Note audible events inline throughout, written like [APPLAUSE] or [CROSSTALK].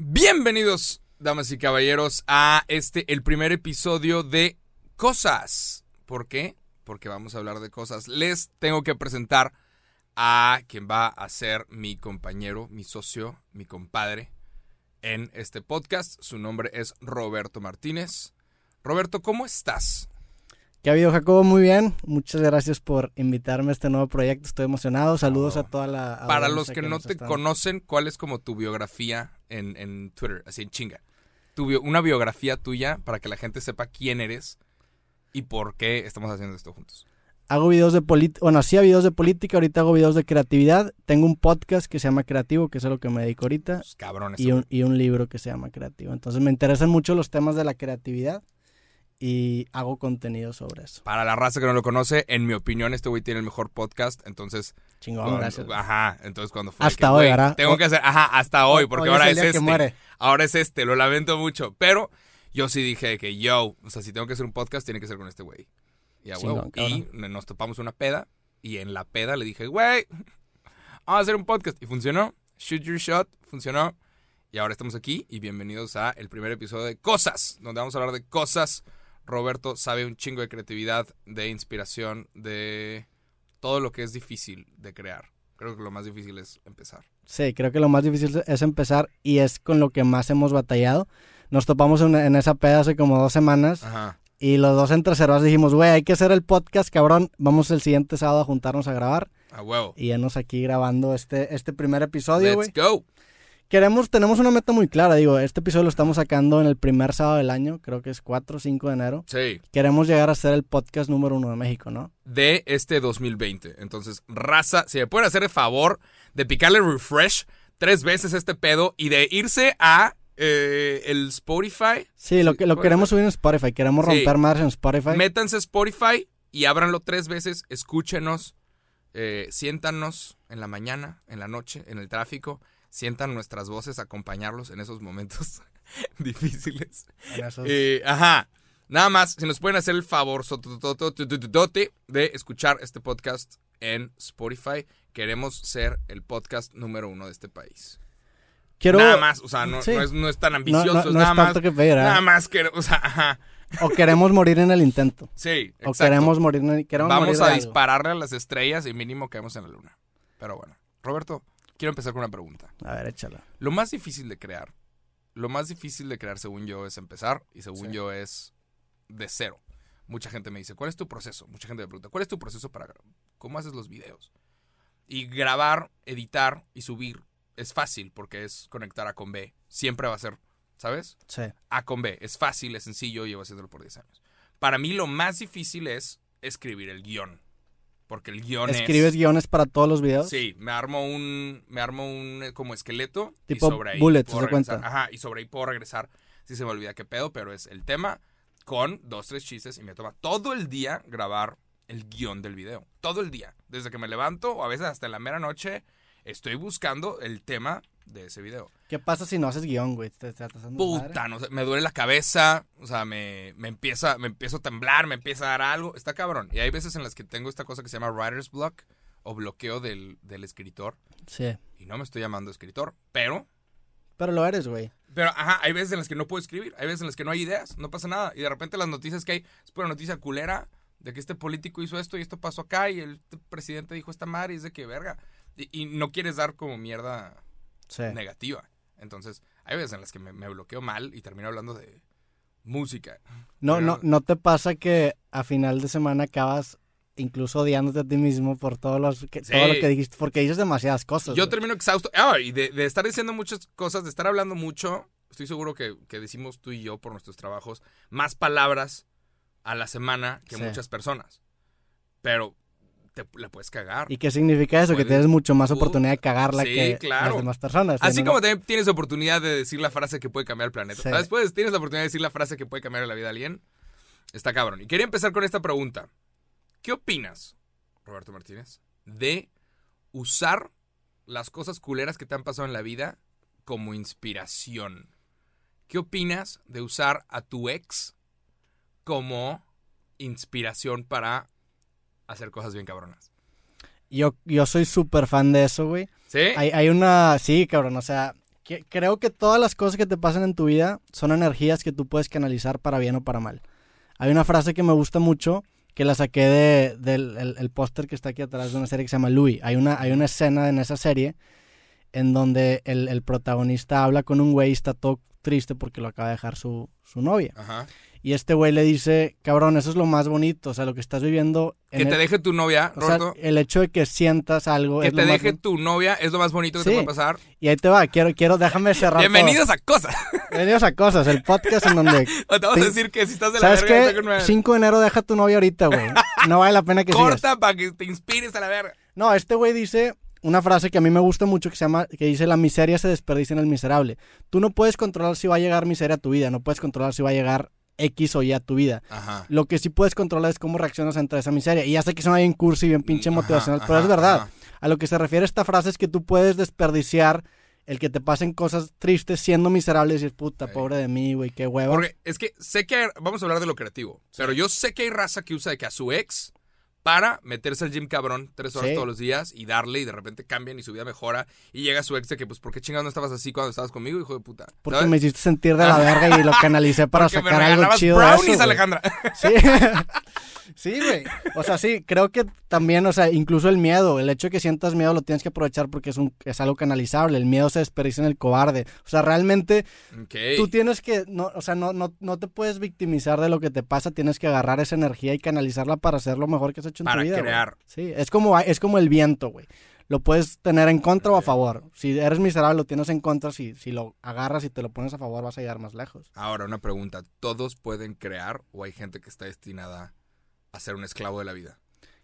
Bienvenidos, damas y caballeros, a este, el primer episodio de Cosas. ¿Por qué? Porque vamos a hablar de cosas. Les tengo que presentar a quien va a ser mi compañero, mi socio, mi compadre en este podcast. Su nombre es Roberto Martínez. Roberto, ¿cómo estás? ¿Qué ha habido, Jacobo? Muy bien. Muchas gracias por invitarme a este nuevo proyecto. Estoy emocionado. Saludos Oh. a toda la. Para audiencia los que no te conocen, ¿cuál es como tu biografía en, en Twitter? Así en chinga. Tu bio- una biografía tuya para que la gente sepa quién eres y por qué estamos haciendo esto juntos. Hago videos de política. Bueno, hacía videos de política. Ahorita hago videos de creatividad. Tengo un podcast que se llama Creativo, que es a lo que me dedico ahorita. Pues, cabrón, Y un, y un libro que se llama Creativo. Entonces me interesan mucho los temas de la creatividad y hago contenido sobre eso. Para la raza que no lo conoce, en mi opinión, este güey tiene el mejor podcast. Entonces, Chingón, cuando- gracias. ajá, entonces cuando fue. Hasta que, hoy, ¿verdad? Tengo que hacer, ajá, hasta hoy, porque ahora es, este. Ahora es este, lo lamento mucho. Pero yo sí dije que yo, o sea, si tengo que hacer un podcast, tiene que ser con este güey. Y, a Chingón, y nos topamos una peda. Y en la peda le dije, güey, vamos a hacer un podcast. Y funcionó. Shoot your shot, funcionó. Y ahora estamos aquí y bienvenidos a el primer episodio de Cosas, donde vamos a hablar de cosas. Roberto sabe un chingo de creatividad, de inspiración, de todo lo que es difícil de crear. Creo que lo más difícil es empezar. Sí, creo que lo más difícil es empezar y es con lo que más hemos batallado. Nos topamos en, en esa peda hace como dos semanas Ajá. y los dos entre cerrados dijimos, güey, hay que hacer el podcast, cabrón. Vamos el siguiente sábado a juntarnos a grabar A huevo. y ya aquí grabando este, este primer episodio, güey. Let's go. Queremos, tenemos una meta muy clara, digo, este episodio lo estamos sacando en el primer sábado del año, creo que es 4 o 5 de enero. Sí. Queremos llegar a ser el podcast número uno de México, ¿no? de este 2020. Entonces, raza, si me pueden hacer el favor de picarle refresh tres veces este pedo y de irse a eh, el Spotify. Sí, lo que lo queremos subir en Spotify, queremos Sí. romper más en Spotify. Métanse a Spotify y ábranlo tres veces, escúchenos, eh, siéntanos en la mañana, en la noche, en el tráfico, sientan nuestras voces, acompañarlos en esos momentos [LAUGHS] difíciles. Esos- Eh, ajá. Nada más, si nos pueden hacer el favor de escuchar este podcast en Spotify, queremos ser el podcast número uno de este país. Quiero, nada más, o sea, no, Sí. no es, no es tan ambicioso, no- es nada es más. tanto que pedir, ¿eh? Nada más que, o sea, ajá. O queremos morir en el intento. Sí, O exacto. queremos morir en el, queremos morir Vamos de a algo. dispararle a las estrellas y mínimo caemos en la luna. Pero bueno, Roberto, quiero empezar con una pregunta. A ver, échala. Lo más difícil de crear, lo más difícil de crear según yo es empezar y según Sí. yo es de cero. Mucha gente me dice, ¿cuál es tu proceso? Mucha gente me pregunta, ¿cuál es tu proceso para cómo haces los videos? Y grabar, editar y subir es fácil porque es conectar A con B. Siempre va a ser, ¿sabes? Sí. A con B. Es fácil, es sencillo, llevo haciéndolo por 10 años. Para mí lo más difícil es escribir el guion. Porque el guion ¿Escribes es... guiones para todos los videos? Sí, me armo un, me armo un eh, como esqueleto Tipo y sobre ahí bullets, puedo ¿te das cuenta? Ajá, y sobre ahí puedo regresar si se me olvida qué pedo, pero es el tema con dos, tres chistes y me toma todo el día grabar el guion del video. Todo el día. Desde que me levanto o a veces hasta en la mera noche estoy buscando el tema de ese video. ¿Qué pasa si no haces guion, güey? ¿Te? Puta, no sé, me duele la cabeza, o sea, me, me empieza, me empiezo a temblar, me empieza a dar algo, está cabrón. Y hay veces en las que tengo esta cosa que se llama writer's block o bloqueo del, del escritor. Sí. Y no me estoy llamando escritor, pero Pero lo eres, güey. Pero, ajá, hay veces en las que no puedo escribir, hay veces en las que no hay ideas, no pasa nada. Y de repente las noticias que hay, es pura noticia culera de que este político hizo esto y esto pasó acá y el presidente dijo esta madre y es de que verga. Y, y no quieres dar como mierda Sí. negativa. Entonces, hay veces en las que me, me bloqueo mal y termino hablando de música. No, Pero- no, ¿No te pasa que a final de semana acabas incluso odiándote a ti mismo por todos los que, Sí. todo lo que dijiste? Porque dices demasiadas cosas. Yo güey. termino exhausto. Ah, y de, de estar diciendo muchas cosas, de estar hablando mucho, estoy seguro que, que decimos tú y yo por nuestros trabajos más palabras a la semana que Sí. muchas personas. Pero te la puedes cagar. ¿Y qué significa eso? Que tienes mucho más oportunidad de cagarla Sí, que claro. las demás personas. Así como también tienes oportunidad de decir la frase que puede cambiar el planeta. Sí. Después tienes la oportunidad de decir la frase que puede cambiar la vida de alguien. Está cabrón. Y quería empezar con esta pregunta. ¿Qué opinas, Roberto Martínez, de usar las cosas culeras que te han pasado en la vida como inspiración? ¿Qué opinas de usar a tu ex como inspiración para hacer cosas bien cabronas? Yo, yo soy súper fan de eso, güey. ¿Sí? Hay, hay una... Sí, cabrón, o sea... que- creo que todas las cosas que te pasan en tu vida son energías que tú puedes canalizar para bien o para mal. Hay una frase que me gusta mucho, que la saqué de, del el, el póster que está aquí atrás de una serie que se llama Louis. Hay una, hay una escena en esa serie en donde el, el protagonista habla con un güey y está todo triste porque lo acaba de dejar su, su novia. Ajá. Y este güey le dice, cabrón, eso es lo más bonito, o sea, lo que estás viviendo... Que te el- deje tu novia, o sea, el hecho de que sientas algo... Que es te deje tu novia es lo más bonito que te puede pasar. Y ahí te va, quiero, quiero, déjame cerrar todo. Bienvenidos a Cosas. Bienvenidos a Cosas, el podcast en donde... [LAUGHS] O te vamos a decir que si estás de la ¿Sabes verga, qué? está con una- 5 de enero deja tu novia ahorita, güey. No vale la pena que sigas. corta para que te inspires a la verga. No, este güey dice una frase que a mí me gusta mucho que se llama, que dice la miseria se desperdicia en el miserable. Tú no puedes controlar si va a llegar miseria a tu vida, no puedes controlar si va a llegar X o Y a tu vida. Ajá. Lo que sí puedes controlar es cómo reaccionas ante esa miseria. Y ya sé que suena bien cursi y bien pinche Ajá, motivacional, pero ajá, es verdad. A lo que se refiere esta frase es que tú puedes desperdiciar el que te pasen cosas tristes siendo miserable y decir, puta, Sí. pobre de mí, güey, qué hueva. Porque es que sé que hay- vamos a hablar de lo creativo, pero yo sé que hay raza que usa de que a su ex para meterse al gym cabrón tres horas Sí. todos los días y darle y de repente cambian y su vida mejora y llega su ex de que pues ¿por qué chingados no estabas así cuando estabas conmigo, hijo de puta? Porque ¿Sabes? me hiciste sentir de la verga y lo canalicé para Porque me sacar algo chido de brownies, eso, güey. Alejandra. Sí. [LAUGHS] Sí, güey. O sea, sí, creo que también, o sea, incluso el miedo, el hecho de que sientas miedo lo tienes que aprovechar porque es un es algo canalizable. El miedo se desperdicia en el cobarde. O sea, realmente tú tienes que, no, o sea, no, no, no te puedes victimizar de lo que te pasa, tienes que agarrar esa energía y canalizarla para hacer lo mejor que has hecho en Para tu vida. güey. crear. Sí, es como, es como el viento, güey. Lo puedes tener en contra o a favor. Si eres miserable, lo tienes en contra. Si, si lo agarras y te lo pones a favor, vas a llegar más lejos. Ahora una pregunta, ¿todos pueden crear o hay gente que está destinada a ser un esclavo de la vida?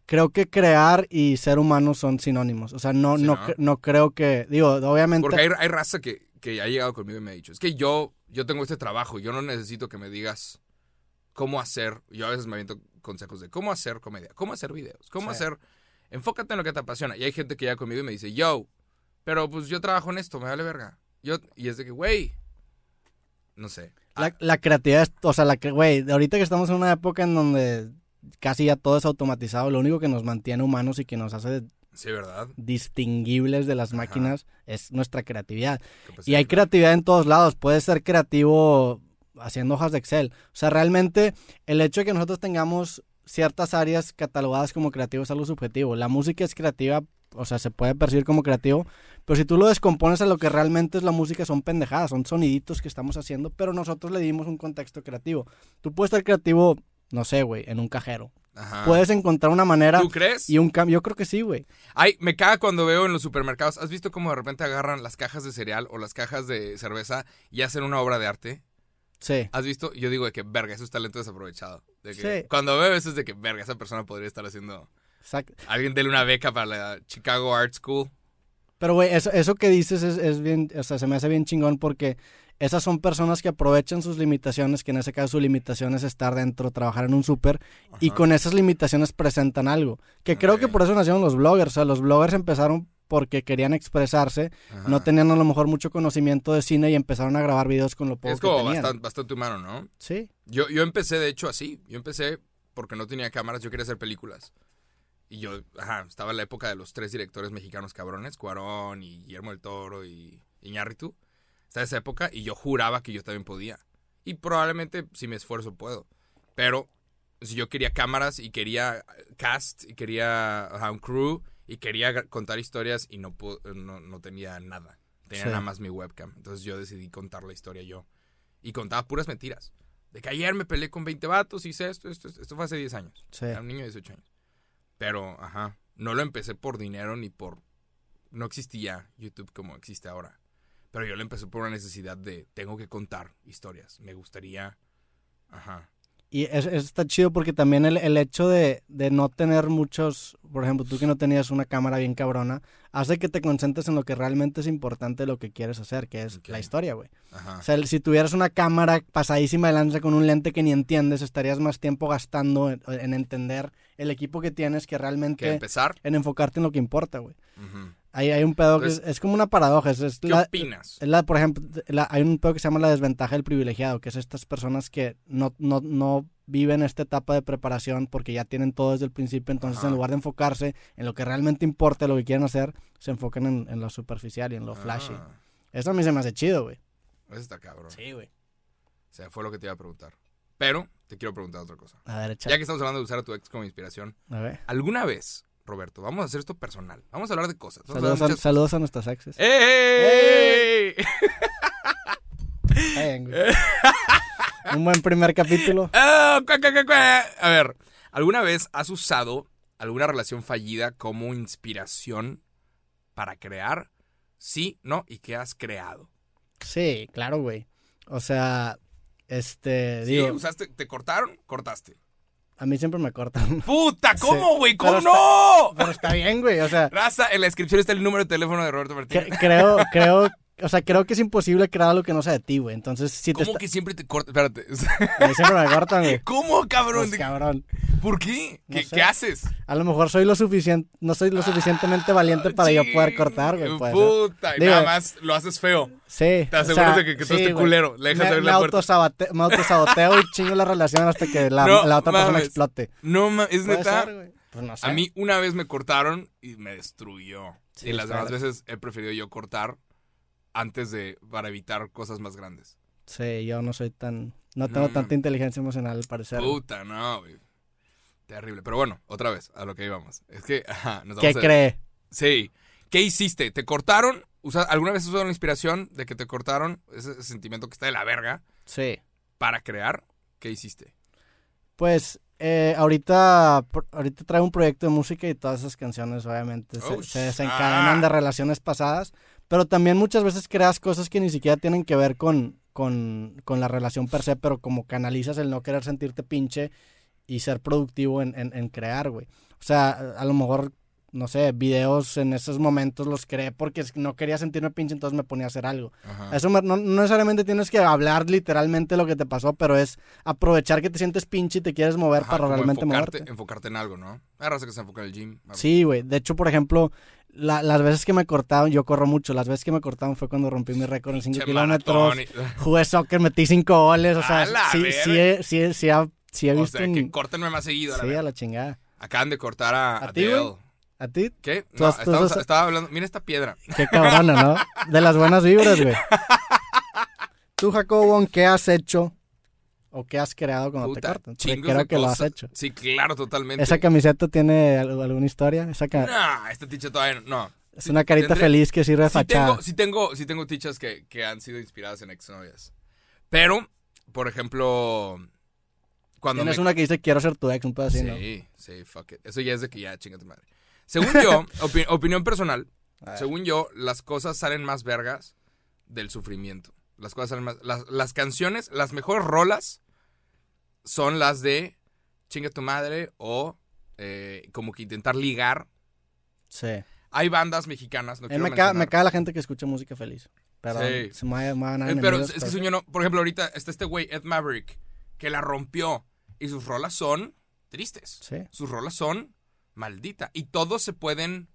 creo que crear y ser humano son sinónimos. O sea, no, Sí, no, no creo que, digo, obviamente. Porque hay, hay raza que, que ha llegado conmigo y me ha dicho, es que yo, yo tengo este trabajo, yo no necesito que me digas cómo hacer, yo a veces me aviento consejos de cómo hacer comedia, cómo hacer videos, cómo Sí. hacer, enfócate en lo que te apasiona. Y hay gente que llega conmigo y me dice, yo, pero pues yo trabajo en esto, me vale verga. Yo, y es de que, güey, no sé. La, Ah, la creatividad, es, o sea, la que, güey, ahorita que estamos en una época en donde casi ya todo es automatizado, lo único que nos mantiene humanos y que nos hace sí, ¿verdad? distinguibles de las Ajá. máquinas es nuestra creatividad. Y hay creatividad en todos lados. Puedes ser creativo haciendo hojas de Excel. O sea, realmente el hecho de que nosotros tengamos ciertas áreas catalogadas como creativo es algo subjetivo. La música es creativa, o sea, se puede percibir como creativo, pero si tú lo descompones a lo que realmente es la música, son pendejadas, son soniditos que estamos haciendo, pero nosotros le dimos un contexto creativo. Tú puedes ser creativo, no sé, güey, en un cajero. Ajá. Puedes encontrar una manera ¿Tú crees? y un cambio. Yo creo que sí, güey. Ay, me caga cuando veo en los supermercados. ¿Has visto cómo de repente agarran las cajas de cereal o las cajas de cerveza y hacen una obra de arte? Sí. ¿Has visto? Yo digo de que, verga, eso es talento desaprovechado. De que Sí. Cuando veo eso es de que, verga, esa persona podría estar haciendo... Exacto. Alguien dele una beca para la Chicago Art School. Pero, güey, eso, eso que dices es, es bien, o sea, se me hace bien chingón porque esas son personas que aprovechan sus limitaciones, que en ese caso su limitación es estar dentro, trabajar en un súper, y con esas limitaciones presentan algo. Que creo que por eso nacieron los bloggers, o sea, los bloggers empezaron porque querían expresarse, Ajá. no tenían a lo mejor mucho conocimiento de cine y empezaron a grabar videos con lo poco Es que como tenían. bastante, bastante humano, ¿no? Sí, Yo, yo empecé, de hecho, así. Yo empecé porque no tenía cámaras, yo quería hacer películas. Y yo, ajá, estaba en la época de los tres directores mexicanos cabrones, Cuarón y Guillermo del Toro y Iñárritu. Estaba esa época y yo juraba que yo también podía. Y probablemente, si me esfuerzo, puedo. Pero si yo quería cámaras y quería cast y quería ajá, un crew y quería contar historias y no, no, no tenía nada. Tenía Sí. nada más mi webcam. Entonces yo decidí contar la historia yo. Y contaba puras mentiras. De que ayer me peleé con 20 vatos, hice esto, esto, esto. Esto fue hace 10 años. sí. Era un niño de 18 años. Pero, ajá, no lo empecé por dinero ni por... No existía YouTube como existe ahora. Pero yo lo empecé por una necesidad de, tengo que contar historias. Me gustaría... Ajá. Y eso está chido porque también el, el hecho de, de no tener muchos, por ejemplo, tú que no tenías una cámara bien cabrona, hace que te concentres en lo que realmente es importante, lo que quieres hacer, que es la historia, güey. O sea, el- si tuvieras una cámara pasadísima de lanza con un lente que ni entiendes, estarías más tiempo gastando en, en entender el equipo que tienes que que realmente empezar. en enfocarte en lo que importa, güey. Hay, hay un pedo que es, como una paradoja. Es, es ¿Qué la, opinas? es la, por ejemplo, la- hay un pedo que se llama la desventaja del privilegiado, que es estas personas que no, no, no viven esta etapa de preparación porque ya tienen todo desde el principio, entonces Ajá. en lugar de enfocarse en lo que realmente importa, lo que quieren hacer, se enfocan en, en lo superficial y en lo flashy. Ah. Eso a mí se me hace chido, güey. Eso está cabrón. Sí, güey. O sea, fue lo que te iba a preguntar. Pero te quiero preguntar otra cosa. A ver. Ya que estamos hablando de usar a tu ex como inspiración, A ver. ¿alguna vez, Roberto, vamos a hacer esto personal? Vamos a hablar de cosas. Vamos Saludos a a, muchas- saludos a nuestras exes. ¡Ey! Un buen primer capítulo. [LAUGHS] Ah. A ver, ¿alguna vez has usado alguna relación fallida como inspiración para crear? Sí, no, y qué has creado. Sí, claro, güey. O sea, este, Sí, digo, usaste, te cortaron, cortaste. A mí siempre me cortan. [LAUGHS] ¡Puta! ¿Cómo, güey? ¿Cómo no? Pero está bien, güey. O sea, Raza, en la descripción está el número de teléfono de Roberto Martínez. cre- creo, creo, o sea, creo que es imposible crear algo que no sea de ti, güey. Entonces, si te ¿Cómo que siempre te cortas? Espérate. [LAUGHS] siempre me cortan, güey. ¿Cómo, cabrón? Pues, cabrón. ¿Por qué? No ¿Qué, haces? A lo mejor soy lo suficiente, no soy lo suficientemente valiente para yo poder Ching, cortar, güey. puede ser. Puta, y Digo- nada más lo haces feo. Sí. Te o aseguras sea, de que, que tú sí, estés culero. Le dejas Me, abrir me la puerta. autosabote- me autosaboteo y chingo la relación hasta que la, No la otra persona mames. explote. No, ma, es neta. ser. Pues no sé. A mí una vez me cortaron y me destruyó. Sí, y las demás veces he preferido yo cortar antes de para evitar cosas más grandes. Sí, yo no soy tan. No tengo no. tanta inteligencia emocional al parecer. Puta, no, güey. Terrible. Pero bueno, otra vez, a lo que íbamos. Es que, [LAUGHS] ajá, nos ¿Qué vamos a- cree? Sí. ¿Qué hiciste? ¿Te cortaron? Usa- ¿Alguna vez usaron la inspiración de que te cortaron? Ese sentimiento que está de la verga Sí. para crear. ¿Qué hiciste? Pues eh, ahorita, ahorita traigo un proyecto de música y todas esas canciones obviamente se, Oh, se desencadenan ah. de relaciones pasadas, pero también muchas veces creas cosas que ni siquiera tienen que ver con, con, con la relación per se, pero como canalizas el no querer sentirte pinche y ser productivo en, en, en crear, güey. O sea, a, lo mejor, no sé, videos en esos momentos los creé porque no quería sentirme pinche, entonces me ponía a hacer algo. Ajá. Eso me- no, no necesariamente tienes que hablar literalmente lo que te pasó, pero es aprovechar que te sientes pinche y te quieres mover Ajá, para realmente enfocarte, moverte. enfocarte en algo, ¿no? Hay raza que se enfoca en el gym. Sí, güey. De hecho, por ejemplo, la- las veces que me cortaron, yo corro mucho, las veces que me cortaron fue cuando rompí mi récord en 5 Che, kilómetros. [LAUGHS] Jugué soccer, metí 5 goles, o sea, ¡A la sí, sí, he, sí, he- sí, he- sí he O visto sea, un- que córtenme más seguido. a la Sí, a la chingada. Acaban de cortar a, ¿A a ti. ¿A ti? ¿Qué? No, has- has- estaba hablando. Mira esta piedra. Qué cabrona, ¿no? De las buenas vibras, güey. [LAUGHS] Tú, Jacobo, ¿qué has hecho o qué has creado cuando te Puta, cortan? Porque chingos creo que lo has hecho. Sí, claro, totalmente. ¿Esa camiseta tiene al- alguna historia? Esa No, esta ticha todavía no. no. es Sí, una carita tendré- feliz que sirve de Sí fachada. tengo, sí tengo, sí tengo tichas que, que han sido inspiradas en exnovias. Pero, por ejemplo, cuando Tienes me... una que dice quiero ser tu ex, un pedo así, sí, ¿no? sí, fuck it. Eso ya es de que ya, chinga tu madre. Según yo, [LAUGHS] opi- opinión personal, según yo, las cosas salen más vergas del sufrimiento. Las cosas salen más... Las, las canciones, las mejores rolas son las de chinga tu madre o eh, como que intentar ligar. Sí. Hay bandas mexicanas, no mí quiero me, caga, me caga la gente que escucha música feliz. Perdón, Sí. se me van a Eh, pero es que pero- no. Por ejemplo, ahorita está este güey, Ed Maverick, que la rompió. Y sus rolas son tristes. Sí. Sus rolas son maldita. Y todos se pueden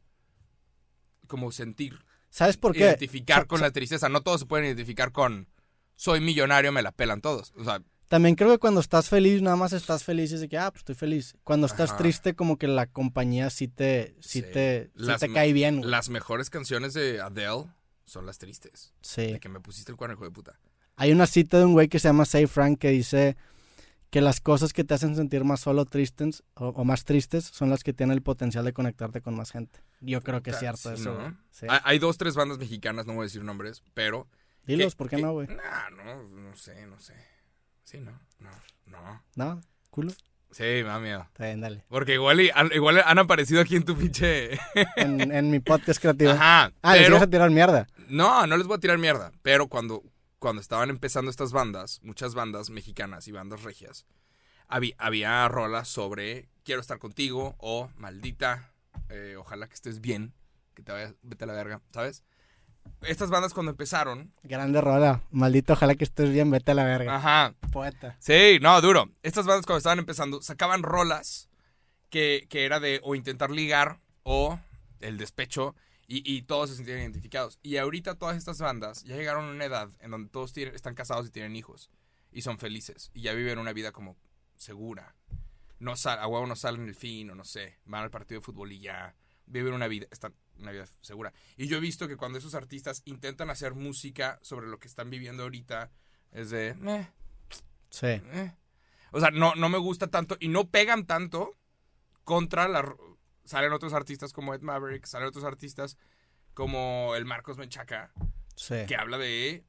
como sentir, ¿Sabes por qué? identificar con la tristeza. No todos se pueden identificar con soy millonario, me la pelan todos. O sea, También creo que cuando estás feliz, nada más estás feliz y es de que, ah, pues estoy feliz. Cuando estás Ajá. triste, como que la compañía sí te, sí Sí. te, sí te cae bien. güey. las mejores canciones de Adele son las tristes. Sí. De que me pusiste el cuerno, hijo de puta. Hay una cita de un güey que se llama Say Frank que dice que las cosas que te hacen sentir más solo tristes o, o más tristes son las que tienen el potencial de conectarte con más gente. Yo creo que es cierto sí, eso. Sí. Hay, dos, tres bandas mexicanas, no voy a decir nombres, pero Dilos, ¿Qué- ¿por qué qué- no, güey? Nah, no, no sé, no sé. Sí, no, no, no. ¿No? ¿Culo? Sí, me da miedo. Está bien, dale. Porque igual, y- igual han aparecido aquí en tu pinche... [LAUGHS] En, en mi podcast creativo. Ajá, Ah, les pero... ibas a tirar mierda. No, no les voy a tirar mierda. Pero cuando, cuando estaban empezando estas bandas, muchas bandas mexicanas y bandas regias, había, había rolas sobre quiero estar contigo o maldita, eh, ojalá que estés bien, que te vayas, vete a la verga, ¿sabes? Estas bandas cuando empezaron... Grande rola. Maldito, ojalá que estés bien, vete a la verga. Ajá, Poeta. Sí, no, duro. Estas bandas cuando estaban empezando sacaban rolas que, que era de o intentar ligar o el despecho y, y todos se sentían identificados. Y ahorita todas estas bandas ya llegaron a una edad en donde todos tienen- están casados y tienen hijos y son felices y ya viven una vida como segura. No sal, a huevo no salen el fin o no sé, van al partido de fútbol y ya viven una vida, están una vida segura. Y yo he visto que cuando esos artistas intentan hacer música sobre lo que están viviendo ahorita, es de... "Meh, Sí. eh". O sea, no, no me gusta tanto y no pegan tanto contra la... Salen otros artistas como Ed Maverick, salen otros artistas como el Marcos Menchaca, Sí. que habla de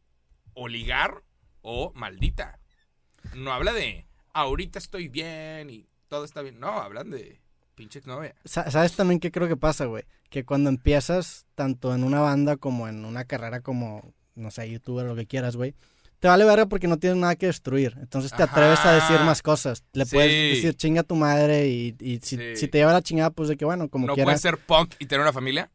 o ligar o maldita. No habla de ahorita estoy bien y todo está bien. No, hablan de pinche exnovia. Sa- ¿Sabes también qué creo que pasa, güey? Que cuando empiezas, tanto en una banda como en una carrera como, no sé, youtuber o lo que quieras, güey, te vale verga porque no tienes nada que destruir. Entonces te atreves a decir más cosas. Le Sí. puedes decir chinga a tu madre y, y si, Sí. si te lleva la chingada, pues de que bueno, como ¿No quieras. puedes ser punk y tener una familia?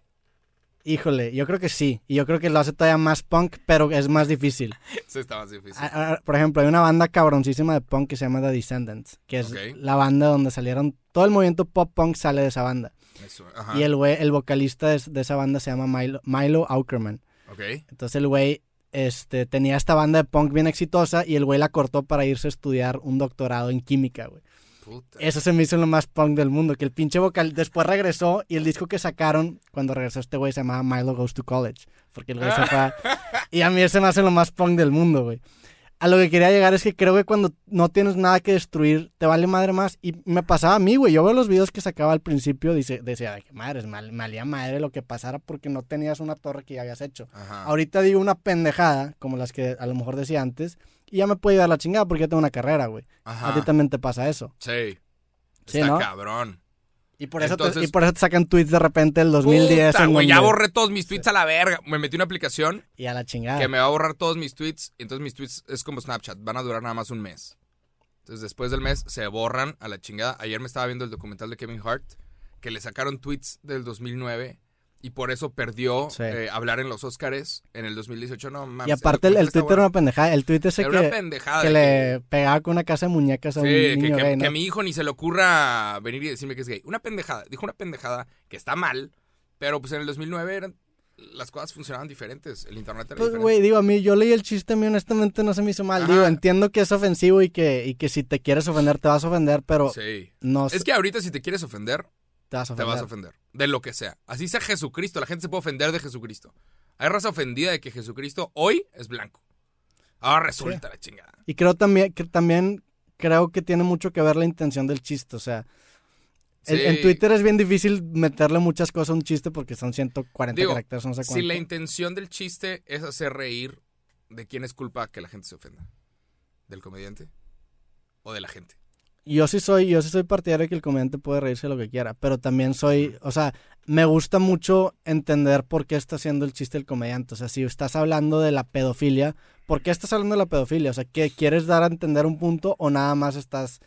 Híjole, yo creo que sí. Y yo creo que lo hace todavía más punk, pero es más difícil. [LAUGHS] Eso está más difícil. Por ejemplo, hay una banda cabroncísima de punk que se llama The Descendants, que es la banda donde salieron. Todo el movimiento pop punk sale de esa banda. Eso, ajá. Y el güey, el vocalista de, de esa banda se llama Milo, Milo Aukerman. Ok. Entonces el güey este, tenía esta banda de punk bien exitosa y el güey la cortó para irse a estudiar un doctorado en química, güey. Puta. Eso se me hizo lo más punk del mundo, que el pinche vocal después regresó y el disco que sacaron cuando regresó este güey se llamaba Milo Goes to College, porque el güey se fue [LAUGHS] Y a mí ese me hace lo más punk del mundo, güey. A lo que quería llegar es que creo que cuando no tienes nada que destruir, te vale madre más. Y me pasaba a mí, güey. Yo veo los videos que sacaba al principio, dice, decía, "Ay, madres, mal, me valía madre lo que pasara porque no tenías una torre que ya habías hecho. Ajá. Ahorita digo una pendejada, como las que a lo mejor decía antes, y ya me puede llevar la chingada porque ya tengo una carrera, güey. Ajá. A ti también te pasa eso. Sí. Sí, Está ¿no? cabrón. Y por, eso te, y por eso te sacan tweets de repente del 2010 Puta, güey, ya borré todos mis tweets a la verga. Me metí una aplicación y a la chingada. que me va a borrar todos mis tweets. y Entonces mis tweets es como Snapchat, van a durar nada más un mes. Entonces después del mes se borran a la chingada. Ayer me estaba viendo el documental de Kevin Hart, que le sacaron tweets del 2009 y por eso perdió Sí. eh, hablar en los Oscars en el 2018. No, mames, Y aparte el, el era una pendejada. El tweet ese Era que, pendejada. le pegaba con una casa de muñecas a Sí, un niño que- gay, ¿no? que a mi hijo ni se le ocurra venir y decirme que es gay. Una pendejada. Dijo una pendejada que está mal, pero pues en el 2009 eran, las cosas funcionaban diferentes. El internet era Pues, diferente. güey, digo, a mí, yo leí el chiste, a mí honestamente no se me hizo mal. Ajá. Digo, entiendo que es ofensivo y que, y que si te quieres ofender, te vas a ofender, pero Sí. no Es que ahorita si te quieres ofender, te vas a te ofender. vas a ofender. De lo que sea. Así sea Jesucristo. La gente se puede ofender de Jesucristo. Hay raza ofendida de que Jesucristo hoy es blanco. Ahora resulta la chingada. Y creo también, que también creo que tiene mucho que ver la intención del chiste, o sea... en- Sí. En Twitter es bien difícil meterle muchas cosas a un chiste porque son 140 Digo, caracteres, no sé Si cuánto. la intención del chiste es hacer reír, ¿de quién es culpa que la gente se ofenda? ¿Del comediante? ¿O de la gente? Yo sí soy, yo sí soy partidario de que el comediante puede reírse lo que quiera, pero también soy, o sea, me gusta mucho entender por qué está haciendo el chiste el comediante. O sea, si estás hablando de la pedofilia, ¿por qué estás hablando de la pedofilia? O sea, ¿qué quieres dar a entender un punto o nada más estás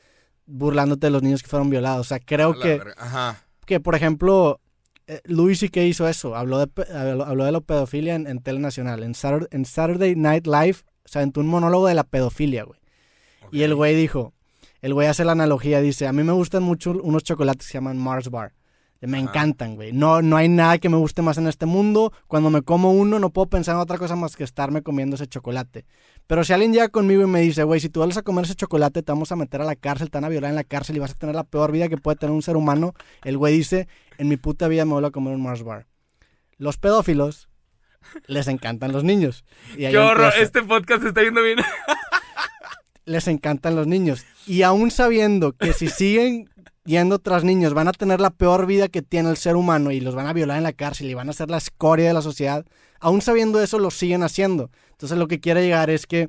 burlándote de los niños que fueron violados? O sea, creo que. Ajá. que, por ejemplo, eh, Louis C.K. hizo eso, habló de, habló, de la pedofilia en, en Tele Nacional, en Saturday, en Saturday Night Live, o sea, aventó un monólogo de la pedofilia, güey. Y el güey dijo, el güey hace la analogía, dice, a mí me gustan mucho unos chocolates que se llaman Mars Bar. Me Ajá. encantan, güey. No, no hay nada que me guste más en este mundo. Cuando me como uno, no puedo pensar en otra cosa más que estarme comiendo ese chocolate. Pero si alguien llega conmigo y me dice, güey, si tú vuelves a comer ese chocolate, te vamos a meter a la cárcel, te van a violar en la cárcel y vas a tener la peor vida que puede tener un ser humano, el güey dice, en mi puta vida me vuelvo a comer un Mars Bar. Los pedófilos les encantan los niños. Y ¡Qué horror! Este podcast se está yendo bien. [LAUGHS] les encantan los niños. Y aún sabiendo que si siguen yendo tras niños van a tener la peor vida que tiene el ser humano y los van a violar en la cárcel y van a ser la escoria de la sociedad, aún sabiendo eso lo siguen haciendo. Entonces lo que quiere llegar es que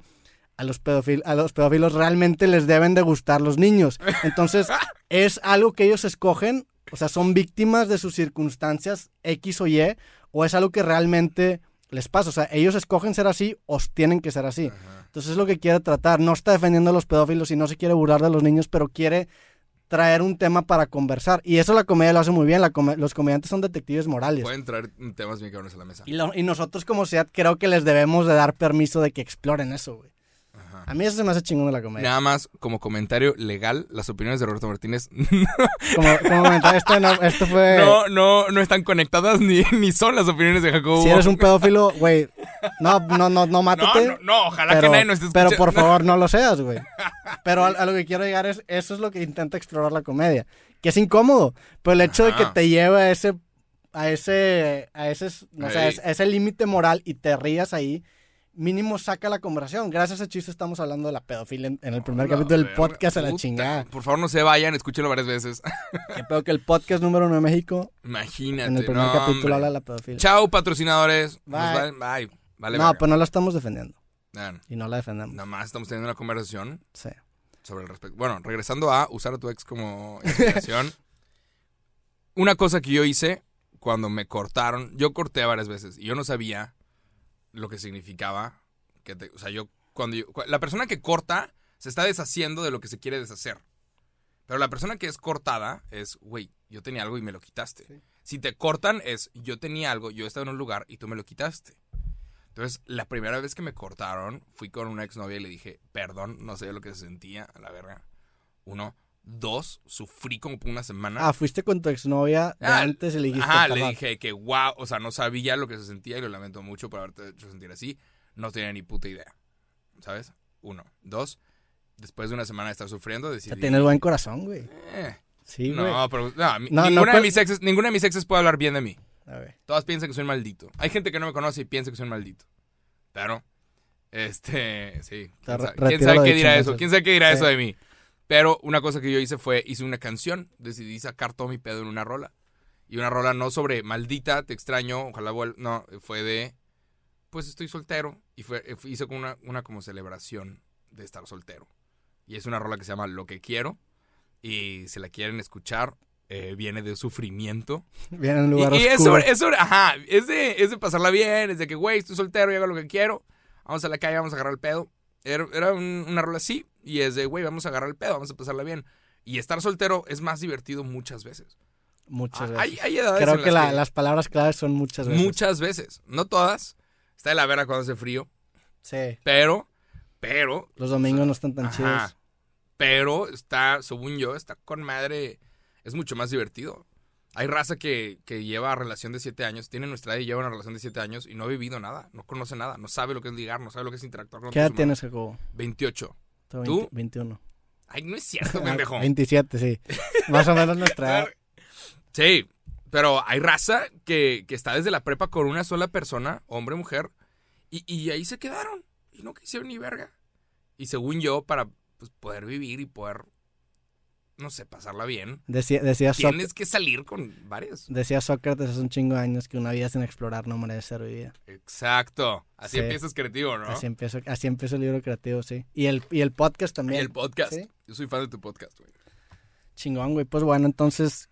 a los, pedófil- a los pedófilos realmente les deben de gustar los niños. Entonces [LAUGHS] es algo que ellos escogen, o sea, son víctimas de sus circunstancias X o Y, o es algo que realmente les pasa. O sea, ellos escogen ser así o tienen que ser así. Entonces es lo que quiere tratar. No está defendiendo a los pedófilos y no se quiere burlar de los niños, pero quiere traer un tema para conversar. Y eso la comedia lo hace muy bien. La los comediantes son detectives morales. Pueden traer temas bien cabrones a la mesa. Y, lo- y nosotros como sociedad creo que les debemos de dar permiso de que exploren eso, güey. A mí eso se me hace chingón de la comedia. Nada más, como comentario legal, las opiniones de Roberto Martínez [LAUGHS] Como, como comentar, esto, no- esto fue... no, no, no están conectadas ni, ni son las opiniones de Jacobo. Si eres un pedófilo, güey, no, no, no, no [LAUGHS] no, mátate. no, no, ojalá pero, que nadie nos esté pero escuchando. por [LAUGHS] favor no lo seas, güey. Pero a, a lo que quiero llegar es, eso es lo que intenta explorar la comedia. Que es incómodo, pero el hecho de que te lleve a ese a ese, a ese, no sé, a ese límite moral y te rías ahí, mínimo saca la conversación. Gracias a ese chiste estamos hablando de la pedofilia en, en el primer capítulo del podcast a la puta. chingada. Por favor, no se vayan, escúchenlo varias veces. [LAUGHS] Que pedo que el podcast número uno de México, Imagínate. en el primer no, capítulo hombre. habla de la pedofilia. Chao, patrocinadores. Bye. Bye. Vale, no, verga. pues no la estamos defendiendo. Y no la defendemos. Nada más estamos teniendo una conversación Sí. sobre el respecto. Bueno, regresando a usar a tu ex como [LAUGHS] inspiración. una cosa que yo hice cuando me cortaron, yo corté varias veces y yo no sabía lo que significaba. Que te- o sea, yo cuando yo- la persona que corta se está deshaciendo de lo que se quiere deshacer. Pero la persona que es cortada es, güey, yo tenía algo y me lo quitaste. Sí. Si te cortan es, yo tenía algo, yo estaba en un lugar y tú me lo quitaste. Entonces, la primera vez que me cortaron, fui con una exnovia y le dije, perdón, no sé lo que se sentía, a la verga. Uno. Dos, sufrí como por una semana. Ah, fuiste con tu exnovia de Ah, antes y le dijiste. Ajá, le dije que wow, o sea, no sabía lo que se sentía y lo lamento mucho por haberte hecho sentir así. No tenía ni puta idea. ¿Sabes? Uno. Dos, después de una semana de estar sufriendo, decidí. tienes buen corazón, güey. eh, Sí, güey. no, pero no, No, no, ninguna, de mis exes, ninguna de mis exes puede hablar bien de mí. A ver. Todas piensan que soy un maldito. Hay gente que no me conoce y piensa que soy un maldito. Pero, este, sí. ¿Quién, sabe qué dirá eso? ¿Quién sabe qué dirá Sí. eso de mí? Pero una cosa que yo hice fue, hice una canción. Decidí sacar todo mi pedo en una rola. Y una rola no sobre maldita, te extraño, ojalá vuel No, fue de, pues estoy soltero. Y fue, eh, hice como una, una como celebración de estar soltero. Y es una rola que se llama Lo que quiero. Y si la quieren escuchar, eh, viene de sufrimiento. [LAUGHS] Viene en un lugar Y, y es oscuro. sobre, es sobre- ajá, es de, es de pasarla bien, es de que, güey, estoy soltero y hago lo que quiero. Vamos a la calle, vamos a agarrar el pedo. Era, era un- una rola así, y es de, güey, vamos a agarrar el pedo, vamos a pasarla bien. Y estar soltero es más divertido muchas veces. Muchas Ah, veces. Hay, hay edades Creo en que, las la- las palabras claves son muchas veces. Muchas veces, no todas. Está de la vera cuando hace frío, Sí. pero, pero, Los domingos no están tan Ajá. chidos. pero está, según yo, está con madre, es mucho más divertido. Hay raza que, que lleva relación de 7 años, tiene nuestra edad y lleva una relación de 7 años y no ha vivido nada, no conoce nada, no sabe lo que es ligar, no sabe lo que es interactuar con ¿Qué edad tienes, Jacobo? 28. Tengo ¿Tú? 20 21. Ay, no es cierto, [LAUGHS] pendejo. 27, sí. Más o menos nuestra edad. [LAUGHS] Sí, pero hay raza que, que está desde la prepa con una sola persona, hombre, mujer, y, y ahí se quedaron y no quisieron ni verga. Y según yo, para pues, poder vivir y poder, no sé, pasarla bien, Decía, decía, tienes que salir con varios. decía Sócrates hace un chingo de años que una vida sin explorar no merece ser vivida. Exacto. Así Sí. empiezas creativo, ¿no? Así, empieza, así empieza el libro creativo, sí. Y el, y el podcast Y también. el podcast. Sí. Yo soy fan de tu podcast, güey. Chingón, güey. Pues bueno, entonces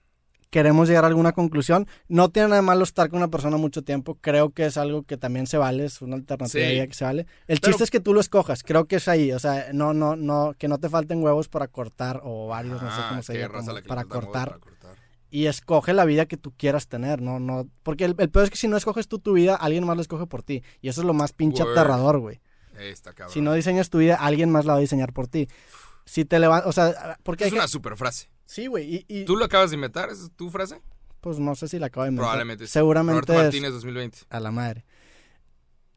queremos llegar a alguna conclusión. No tiene nada de malo estar con una persona mucho tiempo. Creo que es algo que también se vale, es una alternativa Sí. que se vale. El Pero- chiste es que tú lo escojas. Creo que es ahí. O sea, no, no, no, que no te falten huevos para cortar o varios, no sé Ah, cómo se como le para cortar. para cortar. Y escoge la vida que tú quieras tener, no, no, porque el, el peor es que si no escoges tú tu vida, alguien más la escoge por ti. Y eso es lo más pinche Word. aterrador, güey. Está cabrón. Si no diseñas tu vida, alguien más la va a diseñar por ti. Si te levantas, o sea, porque hay es una super frase. Sí, güey, y, y- ¿Tú lo acabas de inventar? ¿Esa es tu frase? pues no sé si la acabo de inventar. Probablemente sí. Seguramente Roberto es Martínez 2020. a la madre.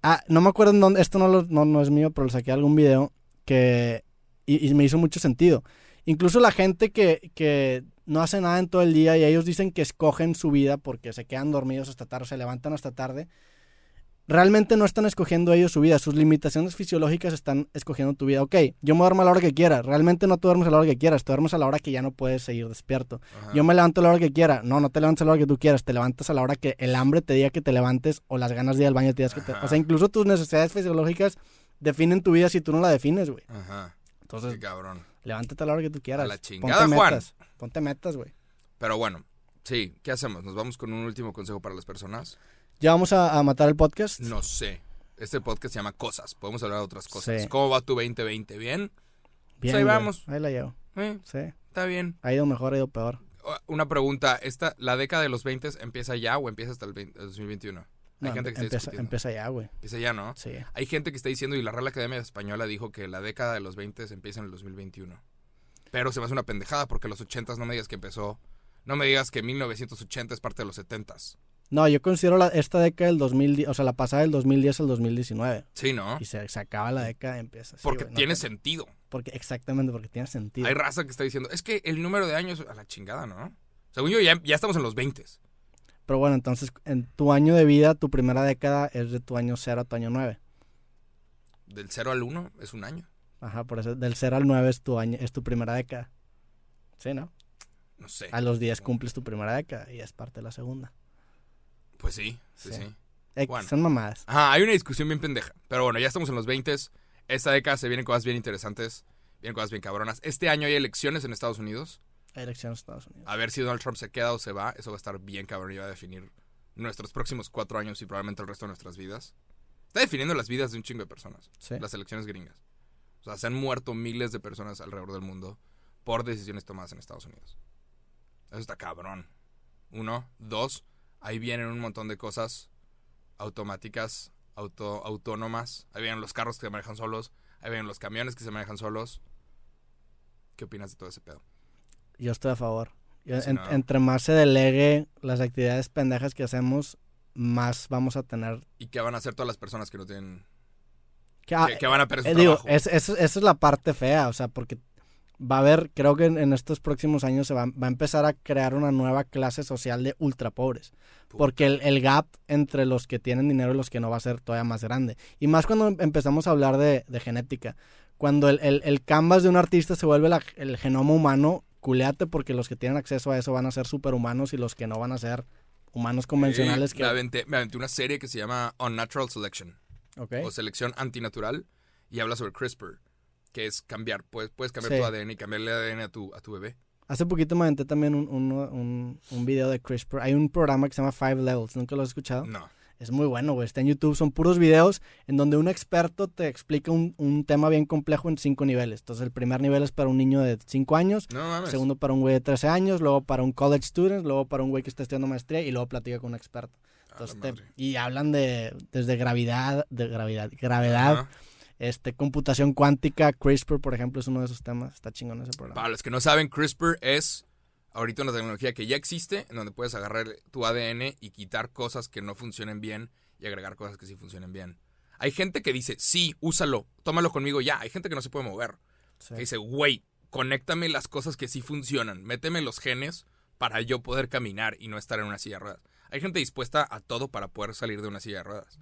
Ah, no me acuerdo en dónde, esto no, lo- no, no es mío, pero lo saqué de algún video que, y, y me hizo mucho sentido. Incluso la gente que, que no hace nada en todo el día y ellos dicen que escogen su vida porque se quedan dormidos hasta tarde, se levantan hasta tarde, realmente no están escogiendo ellos su vida, sus limitaciones fisiológicas están escogiendo tu vida. Ok, yo me duermo a la hora que quiera, realmente no te duermes a la hora que quieras, te duermes a la hora que ya no puedes seguir despierto. Ajá. Yo me levanto a la hora que quiera. No, no te levantas a la hora que tú quieras. Te levantas a la hora que el hambre te diga que te levantes o las ganas de ir al baño te digas que te... O sea, incluso tus necesidades fisiológicas definen tu vida si tú no la defines, güey. Ajá. Entonces, Qué cabrón. levántate a la hora que tú quieras. A la chingada, Ponte Juan. metas. Ponte metas, güey. Pero bueno, sí, ¿qué hacemos? ¿Nos vamos con un último consejo para las personas? ¿Ya vamos a, a matar el podcast? No sé. Este podcast se llama Cosas. Podemos hablar de otras cosas. Sí. ¿Cómo va tu 2020? ¿Bien? Bien, ahí güey. vamos. Ahí la llevo. Eh, Sí. está bien. Ha ido mejor, ha ido peor. Una pregunta. Esta, ¿La década de los 20 empieza ya o empieza hasta el 20 el 2021? Hay No, gente que está empieza, discutiendo. empieza ya, güey. Empieza ya, ¿no? Sí. Hay gente que está diciendo, y la Real Academia Española dijo que la década de los 20 empieza en el 2021. Pero se me hace una pendejada porque los 80 no me digas que empezó. No me digas que 1980 es parte de los 70 No, yo considero la- esta década del 2010, o sea, la pasada del 2010 al 2019. Sí, ¿no? Y se, se acaba la década y empieza. Sí, Porque tiene sentido. Porque, exactamente, porque tiene sentido. Hay raza que está diciendo, es que el número de años a la chingada, ¿no? Según yo, ya, ya estamos en los 20. Pero bueno, entonces en tu año de vida, tu primera década es de tu año 0 a tu año 9. Del 0 al 1 es un año. Ajá, por eso del 0 al 9 es tu año, es tu primera década. Sí, ¿no? No sé. A los 10 cumples tu primera década y es parte de la segunda. Pues sí, sí, Sí. sí. X, Bueno. Son mamadas. Ajá, hay una discusión bien pendeja. Pero bueno, ya estamos en los 20. Esta década se vienen cosas bien interesantes, vienen cosas bien cabronas. Este año hay elecciones en Estados Unidos. Elecciones de Estados Unidos. A ver si Donald Trump se queda o se va. Eso va a estar bien cabrón y va a definir nuestros próximos cuatro años y probablemente el resto de nuestras vidas. Está definiendo las vidas de un chingo de personas. Sí. Las elecciones gringas. O sea, se han muerto miles de personas alrededor del mundo por decisiones tomadas en Estados Unidos. Eso está cabrón. Uno. Dos. Ahí vienen un montón de cosas automáticas, auto, autónomas. Ahí vienen los carros que se manejan solos. Ahí vienen los camiones que se manejan solos. ¿Qué opinas de todo ese pedo? Yo estoy a favor. Yo- Sí, en- no. Entre más se delegue las actividades pendejas que hacemos, más vamos a tener. ¿Y qué van a hacer todas las personas que no tienen... Que, ah, que, que van a perder su eh, digo, trabajo? es, es- esa es la parte fea, o sea, porque va a haber, creo que en, en estos próximos años se va, va a empezar a crear una nueva clase social de ultra pobres. Porque el, el gap entre los que tienen dinero y los que no va a ser todavía más grande. Y más cuando empezamos a hablar de, de genética. Cuando el, el, el canvas de un artista se vuelve la- el genoma humano, culeate porque los que tienen acceso a eso van a ser superhumanos y los que no van a ser humanos convencionales que... me, aventé, me aventé una serie que se llama Unnatural Selection o selección antinatural y habla sobre CRISPR, que es cambiar, puedes, puedes cambiar Sí. tu ADN y cambiarle ADN a tu, a tu bebé. Hace poquito me aventé también un, un, un, un video de CRISPR. Hay un programa que se llama Five Levels. ¿Nunca lo has escuchado? No. Es muy bueno, güey. Está en YouTube. Son puros videos en donde un experto te explica un, un tema bien complejo en cinco niveles. Entonces, el primer nivel es para un niño de cinco años. No. Segundo para un güey de 13 años. Luego para un college student. Luego para un güey que está estudiando maestría. Y luego platica con un experto. A la Entonces, te- y hablan de desde gravedad, de gravedad, gravedad. Este, computación cuántica. CRISPR, por ejemplo, es uno de esos temas. Está chingón ese programa. Para los que no saben, CRISPR es ahorita una tecnología que ya existe, en donde puedes agarrar tu ADN y quitar cosas que no funcionen bien y agregar cosas que sí funcionen bien. Hay gente que dice, sí, úsalo, tómalo conmigo ya. Hay gente que no se puede mover. Sí. Que dice, güey, conéctame las cosas que sí funcionan. Méteme los genes para yo poder caminar y no estar en una silla de ruedas. Hay gente dispuesta a todo para poder salir de una silla de ruedas.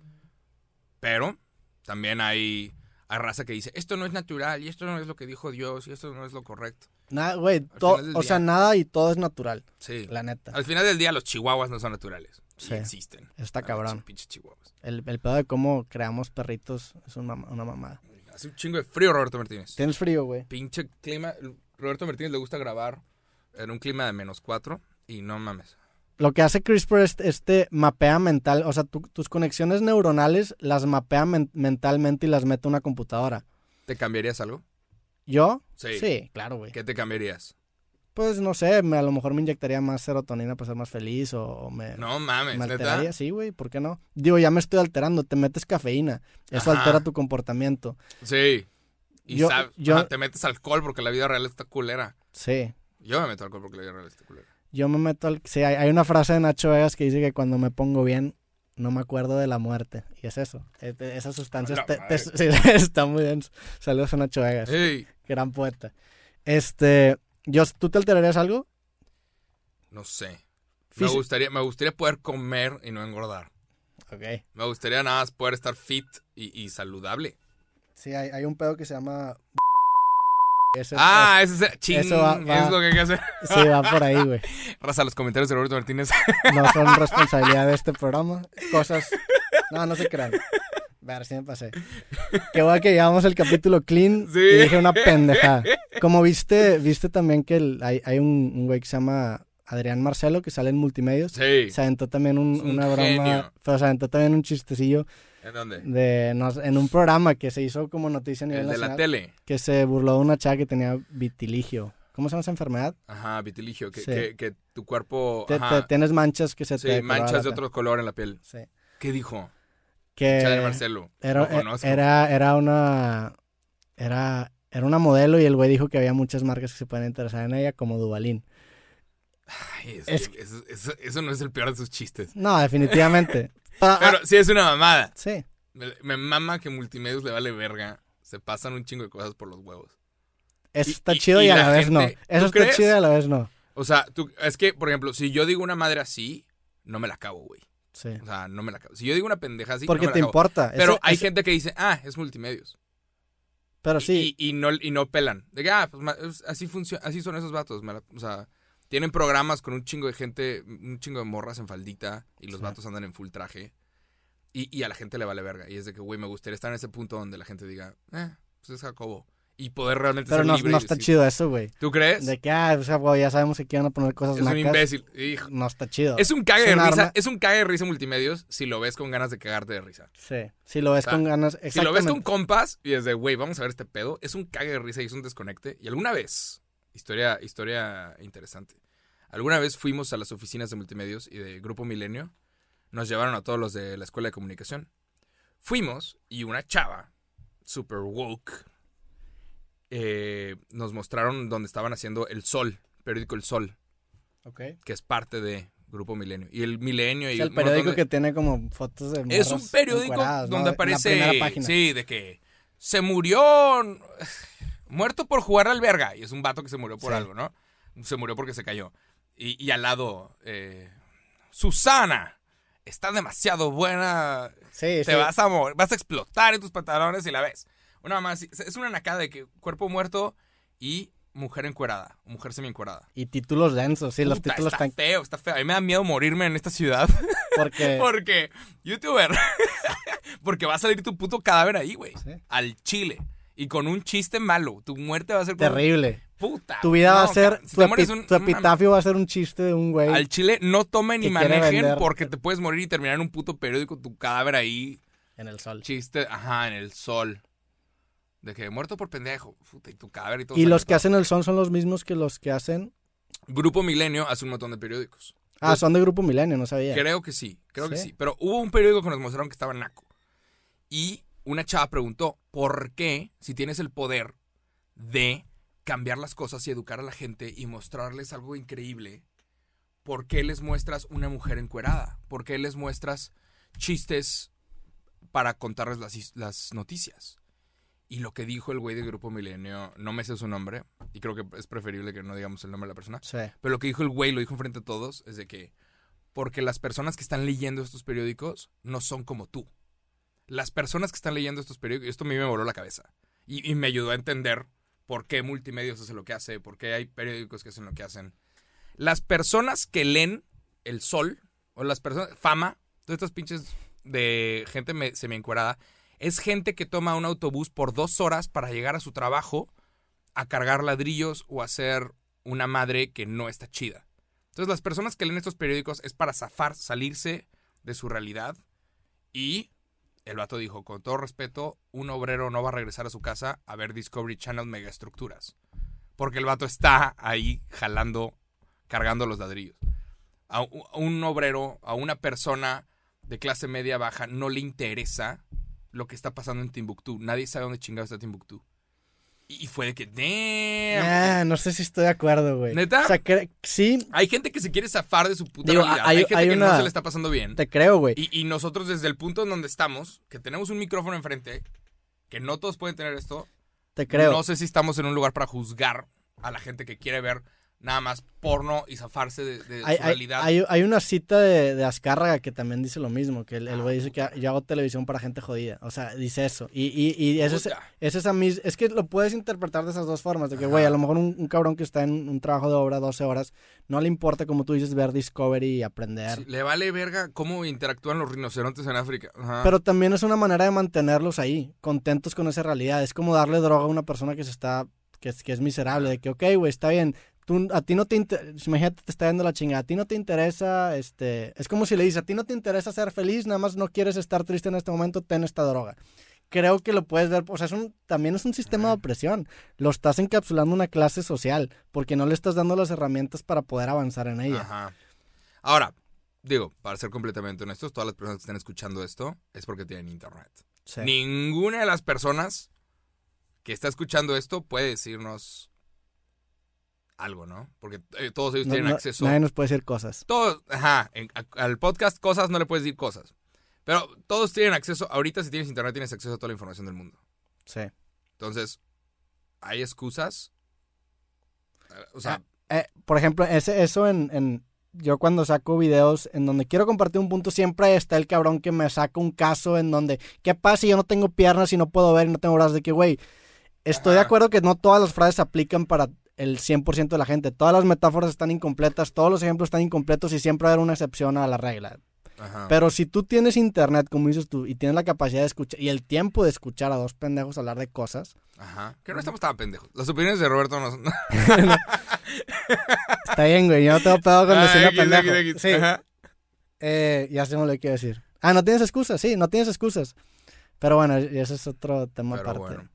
Pero también hay, hay raza que dice, esto no es natural y esto no es lo que dijo Dios y esto no es lo correcto. Nada, güey, o sea, nada y todo es natural, Sí. la neta. Al final del día los chihuahuas no son naturales. Sí. Existen. Está Ah, cabrón. Pinches chihuahuas. El, el pedo de cómo creamos perritos es un mama- una mamada. Hace un chingo de frío, Roberto Martínez. Tienes frío, güey. Pinche clima. Roberto Martínez le gusta grabar en un clima de menos cuatro y no mames. Lo que hace CRISPR es este mapea mental, o sea, tu- tus conexiones neuronales las mapea men- mentalmente y las mete a una computadora. ¿Te cambiarías algo? ¿Yo? Sí. claro, güey. ¿Qué te cambiarías? Pues no sé, me- a lo mejor me inyectaría más serotonina para ser más feliz o, o me, No mames, me neta. alteraría. Sí, güey, ¿por qué no? Digo, ya me estoy alterando, te metes cafeína, eso Ajá. altera tu comportamiento. Sí. Y Yo- yo- ajá, te metes alcohol porque la vida real está culera. Sí. Yo me meto alcohol porque la vida real está culera. Yo me meto al... Sí, hay, hay una frase de Nacho Vegas que dice que cuando me pongo bien, no me acuerdo de la muerte. Y es eso. Esas sustancias te- [LAUGHS] sí, está muy denso. Saludos a Nacho Vegas, gran poeta. Este... Yo, ¿Tú te alterarías algo? no sé. Me gustaría, me gustaría poder comer y no engordar. Ok. Me gustaría nada más poder estar fit y, y saludable. Sí, hay, hay un pedo que se llama... Ese- Ah, ese es, ching, eso va- va. es lo que hay que hacer. ese- [LAUGHS] sí, va por ahí, güey. Raza, los comentarios de Roberto Martínez. [LAUGHS] No son [LAUGHS] responsabilidad de este programa. Cosas... No, no se crean. Ver, sí me pasé. Qué guay que llevamos el capítulo clean Sí. y dije una pendejada. Como viste, viste también que el- hay, hay un, un güey que se llama Adrián Marcelo que sale en multimedios. Sí. Se aventó también un- Es un una broma, genio. pero se aventó también un chistecillo ¿En dónde? de no en un programa que se hizo como noticia a nivel El de la tele. que se burló de una chava que tenía vitiligio. ¿Cómo se llama esa enfermedad? Ajá, vitiligio. Que, Sí. que, que tu cuerpo. Te- ajá, te- tienes manchas que se sí, te manchas de otro color en la piel. Sí. ¿Qué dijo? Que Chale Marcelo. era, conozco. era, era una era, era una modelo y el güey dijo que había muchas marcas que se pueden interesar en ella, como Dubalín. Ay, es es- que eso, eso- eso no es el peor de sus chistes. No, definitivamente. [LAUGHS] Pa- Pero sí es una mamada. sí. Me, me mama que Multimedios le vale verga. Se pasan un chingo de cosas por los huevos. Eso está y- chido y y, a la la vez no. Eso ¿tú está crees? chido y a la vez no. O sea, tú, es que, por ejemplo, si yo digo una madre así, no me la acabo, güey. Sí. O sea, no me la acabo. Si yo digo una pendeja así, Porque no me te la acabo. importa. Pero hay gente que dice, ah, es multimedios. Pero sí. Y, y no, y no pelan. De que, ah, pues así, funciona, así son esos vatos. me la- o sea, tienen programas con un chingo de gente, un chingo de morras en faldita y los Sí. vatos andan en full traje. Y, y a la gente le vale verga. Y es de que, güey, me gustaría estar en ese punto donde la gente diga, eh, pues es Jacobo. Y poder realmente pero ser no, libre. no está decir, chido eso, güey. ¿Tú crees? De que, ah, o sea, güey, ya sabemos que van a poner cosas es un imbécil. Hijo. No está chido. Es un cague Es de risa. arma. Es un cague de risa multimedios si lo ves con ganas de cagarte de risa. Sí. Si lo ves O sea, con ganas. Si lo ves con compas y es de, güey, vamos a ver este pedo, es un cague de risa y es un desconecte. Y alguna vez, historia, historia interesante, alguna vez fuimos a las oficinas de multimedios y de Grupo Milenio, nos llevaron a todos los de la Escuela de Comunicación. Fuimos y una chava, super woke, eh, nos mostraron donde estaban haciendo El Sol, periódico El Sol, Ok. que es parte de Grupo Milenio. Y el Milenio O sea, el periódico de- que tiene como fotos de es un periódico donde aparece. Sí, de que se murió. Muerto por jugar al verga. Y es un vato que se murió por Sí. algo, ¿no? Se murió porque se cayó. Y, y al lado, eh, Susana. Está demasiado buena. Sí, Te sí. vas a morir. Vas a explotar en tus pantalones y la ves. Una más. Es una nacada de que cuerpo muerto y mujer encuerada. Mujer semi encuerada. Y títulos densos, sí, los títulos está feo, está feo. A mí me da miedo morirme en esta ciudad. [LAUGHS] Porque. Porque, youtuber, [LAUGHS] porque va a salir tu puto cadáver ahí, güey. Sí. Al chile. Y con un chiste malo. Tu muerte va a ser Terrible. Puta. Tu vida va a ser. si Tu, epi- un- epitafio va a ser un chiste de un güey. Al chile no tomen quiere manejen porque te puedes morir y terminar en un puto periódico tu cadáver ahí. En el sol. Chiste, ajá, en el sol. De que muerto por pendejo. Puta, y tu cadáver y todo. Y los que hacen el son son los mismos que los que hacen. Grupo Milenio hace un montón de periódicos. Ah, son de Grupo Milenio, no sabía. Creo que sí, creo que sí. Pero hubo un periódico que nos mostraron que estaba naco. Y una chava preguntó, ¿por qué, si tienes el poder de cambiar las cosas y educar a la gente y mostrarles algo increíble, ¿por qué les muestras una mujer encuerada? ¿Por qué les muestras chistes para contarles las, noticias? Y lo que dijo el güey del Grupo Milenio, no me sé su nombre, y creo que es preferible que no digamos el nombre de la persona, Sí. pero lo que dijo el güey, lo dijo enfrente a todos, es de que porque las personas que están leyendo estos periódicos no son como tú. Las personas que están leyendo estos periódicos, esto a mí me voló la cabeza. Y, me ayudó a entender por qué multimedios hace lo que hace, por qué hay periódicos que hacen lo que hacen. Las personas que leen El Sol, o las personas, fama, todas estas pinches de gente me, semi-encuerada, es gente que toma un autobús por dos horas para llegar a su trabajo a cargar ladrillos o a ser una madre que no está chida. Entonces las personas que leen estos periódicos es para zafar, salirse de su realidad y el vato dijo, con todo respeto, un obrero no va a regresar a su casa a ver Discovery Channel megaestructuras. Porque el vato está ahí jalando, cargando los ladrillos. A un obrero, a una persona de clase media baja, no le interesa lo que está pasando en Timbuktu. Nadie sabe dónde chingado está Timbuktu. Y fue de que, damn. Ah, no sé si estoy de acuerdo, güey. ¿Neta? O sea, que, sí, Hay gente que se quiere zafar de su puta Digo, realidad. hay- Hay, gente hay que no se le está pasando bien. te creo, güey. Y, y nosotros desde el punto en donde estamos, que tenemos un micrófono enfrente, que no todos pueden tener esto, Te creo. no sé si estamos en un lugar para juzgar a la gente que quiere ver nada más porno y zafarse de, de hay, su realidad. hay- hay una cita de, de Azcárraga que también dice lo mismo, que el el güey dice que yo hago televisión para gente jodida. O sea, dice eso. Y, y, y eso es, es esa mis- es que lo puedes interpretar de esas dos formas. De que, güey, a lo mejor un, un cabrón que está en un trabajo de obra 12 horas, no le importa, como tú dices, ver Discovery y aprender. Sí, le vale verga cómo interactúan los rinocerontes en África. Ajá. Pero también es una manera de mantenerlos ahí, contentos con esa realidad. Es como darle droga a una persona que se está, que es, que es miserable, de que, ok, güey, está bien. Tú, a ti no te interesa, imagínate, te está yendo la chingada, a ti no te interesa, este, es como si le dices, a ti no te interesa ser feliz, nada más no quieres estar triste en este momento, ten esta droga. Creo que lo puedes ver, o sea, es un, también es un sistema de opresión. Lo estás encapsulando en una clase social, porque no le estás dando las herramientas para poder avanzar en ella. Ajá. Ahora, digo, para ser completamente honestos, todas las personas que están escuchando esto es porque tienen internet. Sí. Ninguna de las personas que está escuchando esto puede decirnos algo, ¿no? Porque eh, todos ellos No- tienen no- acceso. nadie nos puede decir cosas. Todos, ajá, en- a- al podcast cosas no le puedes decir cosas. Pero todos tienen acceso, ahorita si tienes internet tienes acceso a toda la información del mundo. Sí. Entonces, ¿hay excusas? Eh, O sea, Eh, por ejemplo, ese, eso en, en, yo cuando saco videos en donde quiero compartir un punto, siempre está el cabrón que me saca un caso en donde, ¿qué pasa si yo no tengo piernas y no puedo ver y no tengo brazos? De que, güey, estoy de acuerdo que no todas las frases se aplican para el 100% de la gente. Todas las metáforas están incompletas, todos los ejemplos están incompletos y siempre va a haber una excepción a la regla. Ajá. Pero si tú tienes internet, como dices tú, y tienes la capacidad de escuchar y el tiempo de escuchar a dos pendejos hablar de cosas, Ajá. Que no estamos tan pendejos. Las opiniones de Roberto no son. [LAUGHS] está bien, güey. Yo no tengo pedo con Ah, decirlo X, pendejo. X, X. Sí, Ajá. eh, ya sé lo que quiero decir. Ah, no tienes excusas, sí, no tienes excusas. Pero bueno, y ese es otro tema Pero aparte. bueno.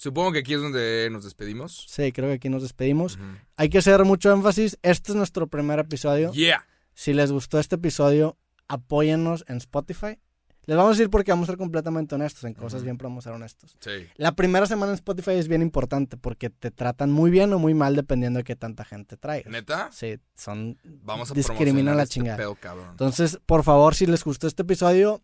Supongo que aquí es donde nos despedimos. Sí, creo que aquí nos despedimos. Hay que hacer mucho énfasis. Este es nuestro primer episodio. Yeah. Si les gustó este episodio, apóyennos en Spotify. Les vamos a decir porque vamos a ser completamente honestos. En cosas bien podemos ser honestos. Sí. La primera semana en Spotify es bien importante porque te tratan muy bien o muy mal dependiendo de qué tanta gente traigas. ¿Neta? Sí, son... Vamos a Discriminan la este chingada. pedo, cabrón. Entonces, por favor, si les gustó este episodio,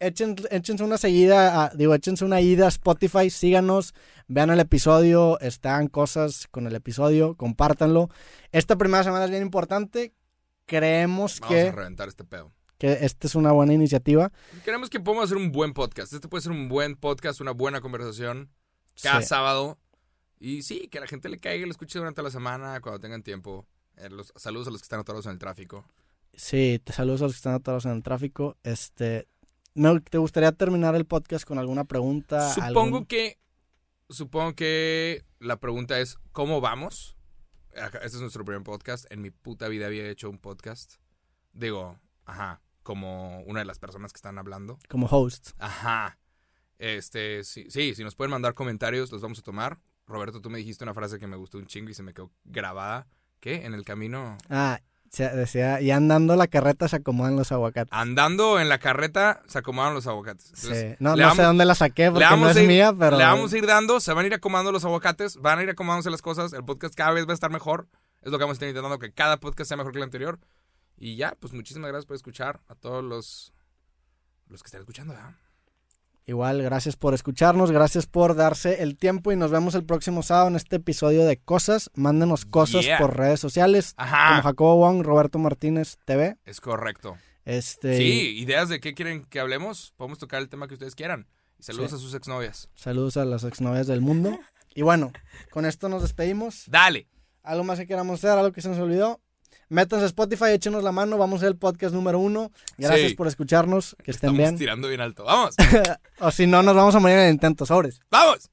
echen, échense una seguida, a- digo, échense una ida a Spotify, síganos, vean el episodio, están cosas con el episodio, compártanlo. Esta primera semana es bien importante. Creemos Vamos a que, reventar este pedo. que esta es una buena iniciativa. Queremos que podamos hacer un buen podcast. Este puede ser un buen podcast, una buena conversación cada Sí. sábado. Y sí, que a la gente le caiga y lo escuche durante la semana, cuando tengan tiempo. Eh, los, saludos a los que están atorados en el tráfico. Sí, te saludos a los que están atorados en el tráfico. Este, me- ¿Te gustaría terminar el podcast con alguna pregunta? Supongo algún- que. Supongo que la pregunta es: ¿cómo vamos? Este es nuestro primer podcast. En mi puta vida había hecho un podcast. Digo, ajá, como una de las personas que están hablando. Como host. Ajá. Este, sí, sí, si nos pueden mandar comentarios, los vamos a tomar. Roberto, tú me dijiste una frase que me gustó un chingo y se me quedó grabada. ¿Qué? En el camino. Ah, se- decía, y andando la carreta se acomodan los aguacates. Andando en la carreta, se acomodaron los aguacates. Sí. No, le no vamos- sé dónde la saqué porque no es ir- mía, pero... Le vamos a ir dando, se van a ir acomodando los aguacates, van a ir acomodándose las cosas, el podcast cada vez va a estar mejor. Es lo que vamos a estar intentando, que cada podcast sea mejor que el anterior. Y ya, pues muchísimas gracias por escuchar a todos los, los que están escuchando. ¿verdad? Igual, gracias por escucharnos, gracias por darse el tiempo y nos vemos el próximo sábado en este episodio de Cosas. Mándenos cosas Yeah. por redes sociales, como Ajá, Jacobo Wong, Roberto Martínez TV. es correcto. Este, Sí, ideas de qué quieren que hablemos, podemos tocar el tema que ustedes quieran. Y saludos Sí. a sus exnovias. Saludos a las exnovias del mundo. Y bueno, con esto nos despedimos. Dale. Algo más que queramos hacer, algo que se nos olvidó. Métanse a Spotify, échenos la mano, vamos a ser el podcast número uno. Gracias Sí. por escucharnos, que estén Estamos bien. tirando bien alto. Vamos, [LAUGHS] O si no, nos vamos a morir en el intento, sobres. vamos.